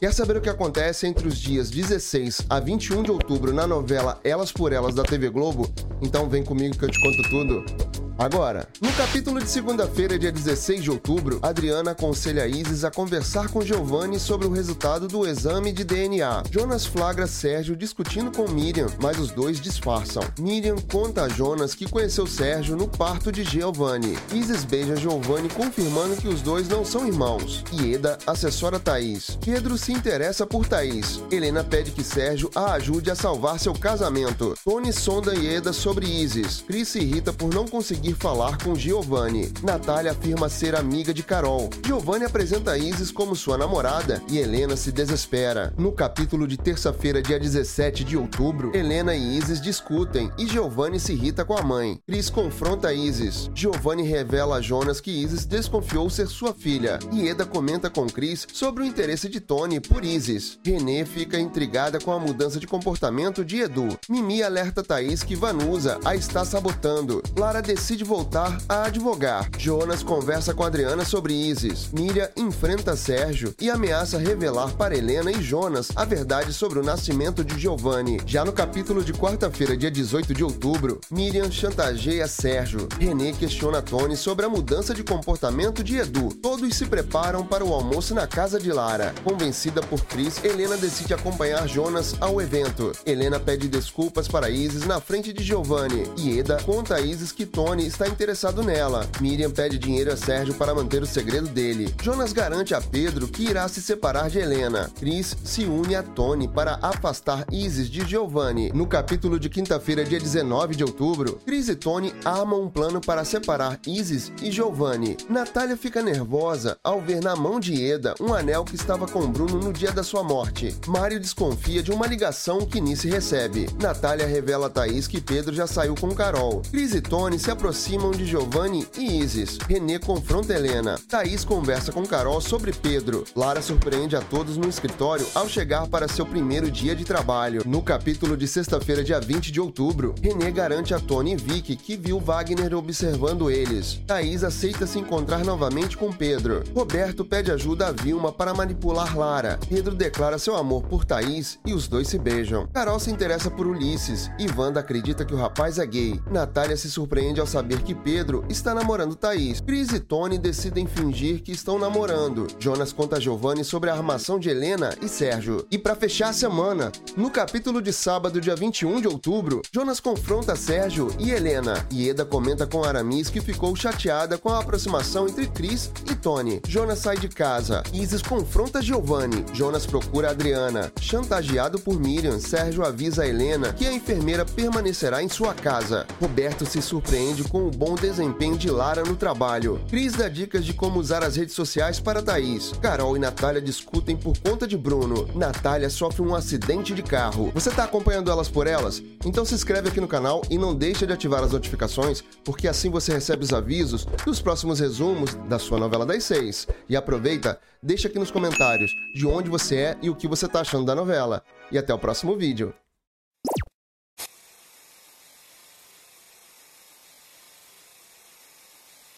Quer saber o que acontece entre os dias 16 a 21 de outubro na novela Elas por Elas da TV Globo? Então vem comigo que eu te conto tudo. Agora, no capítulo de segunda-feira, dia 16 de outubro, Adriana aconselha Isis a conversar com Giovanni sobre o resultado do exame de DNA. Jonas flagra Sérgio discutindo com Miriam, mas os dois disfarçam. Miriam conta a Jonas que conheceu Sérgio no parto de Giovanni. Isis beija Giovanni confirmando que os dois não são irmãos. Ieda assessora Thaís. Pedro se interessa por Thaís. Helena pede que Sérgio a ajude a salvar seu casamento. Tony sonda Ieda sobre Isis. Cris se irrita por não conseguir conseguir falar com Giovanni. Natália afirma ser amiga de Carol. Giovanni apresenta Isis como sua namorada e Helena se desespera. No capítulo de terça-feira, dia 17 de outubro, Helena e Isis discutem e Giovanni se irrita com a mãe. Chris confronta Isis. Giovanni revela a Jonas que Isis desconfiou ser sua filha. E Eda comenta com Chris sobre o interesse de Tony por Isis. Renê fica intrigada com a mudança de comportamento de Edu. Mimi alerta Thaís que Vanusa a está sabotando. Lara decide voltar a advogar. Jonas conversa com Adriana sobre Isis. Miriam enfrenta Sérgio e ameaça revelar para Helena e Jonas a verdade sobre o nascimento de Giovanni. Já no capítulo de quarta-feira, dia 18 de outubro, Miriam chantageia Sérgio. René questiona Tony sobre a mudança de comportamento de Edu. Todos se preparam para o almoço na casa de Lara. Convencida por Chris, Helena decide acompanhar Jonas ao evento. Helena pede desculpas para Isis na frente de Giovanni. E Eda conta a Isis que está interessado nela. Miriam pede dinheiro a Sérgio para manter o segredo dele. Jonas garante a Pedro que irá se separar de Helena. Chris se une a Tony para afastar Isis de Giovanni. No capítulo de quinta-feira, dia 19 de outubro, Chris e Tony armam um plano para separar Isis e Giovanni. Natália fica nervosa ao ver na mão de Eda um anel que estava com Bruno no dia da sua morte. Mário desconfia de uma ligação que Nice recebe. Natália revela a Thaís que Pedro já saiu com Carol. Chris e Tony se aproximam aproximam de Giovanni e Isis. René confronta Helena. Thaís conversa com Carol sobre Pedro. Lara surpreende a todos no escritório ao chegar para seu primeiro dia de trabalho. No capítulo de sexta-feira, dia 20 de outubro, René garante a Tony e Vicky que viu Wagner observando eles. Thaís aceita se encontrar novamente com Pedro. Roberto pede ajuda a Vilma para manipular Lara. Pedro declara seu amor por Thaís e os dois se beijam. Carol se interessa por Ulisses e Wanda acredita que o rapaz é gay. Natália se surpreende ao saber que Pedro está namorando Thaís. Chris e Tony decidem fingir que estão namorando. Jonas conta a Giovanni sobre a armação de Helena e Sérgio. E para fechar a semana, no capítulo de sábado, dia 21 de outubro, Jonas confronta Sérgio e Helena. E Eda comenta com Aramis que ficou chateada com a aproximação entre Chris e Tony. Jonas sai de casa. Isis confronta Giovanni. Jonas procura Adriana. Chantageado por Miriam, Sérgio avisa a Helena que a enfermeira permanecerá em sua casa. Roberto se surpreende com com o bom desempenho de Lara no trabalho. Cris dá dicas de como usar as redes sociais para Thaís. Carol e Natália discutem por conta de Bruno. Natália sofre um acidente de carro. Você está acompanhando elas por elas? Então se inscreve aqui no canal e não deixa de ativar as notificações, porque assim você recebe os avisos dos próximos resumos da sua novela das seis. E aproveita, deixa aqui nos comentários de onde você é e o que você está achando da novela. E até o próximo vídeo.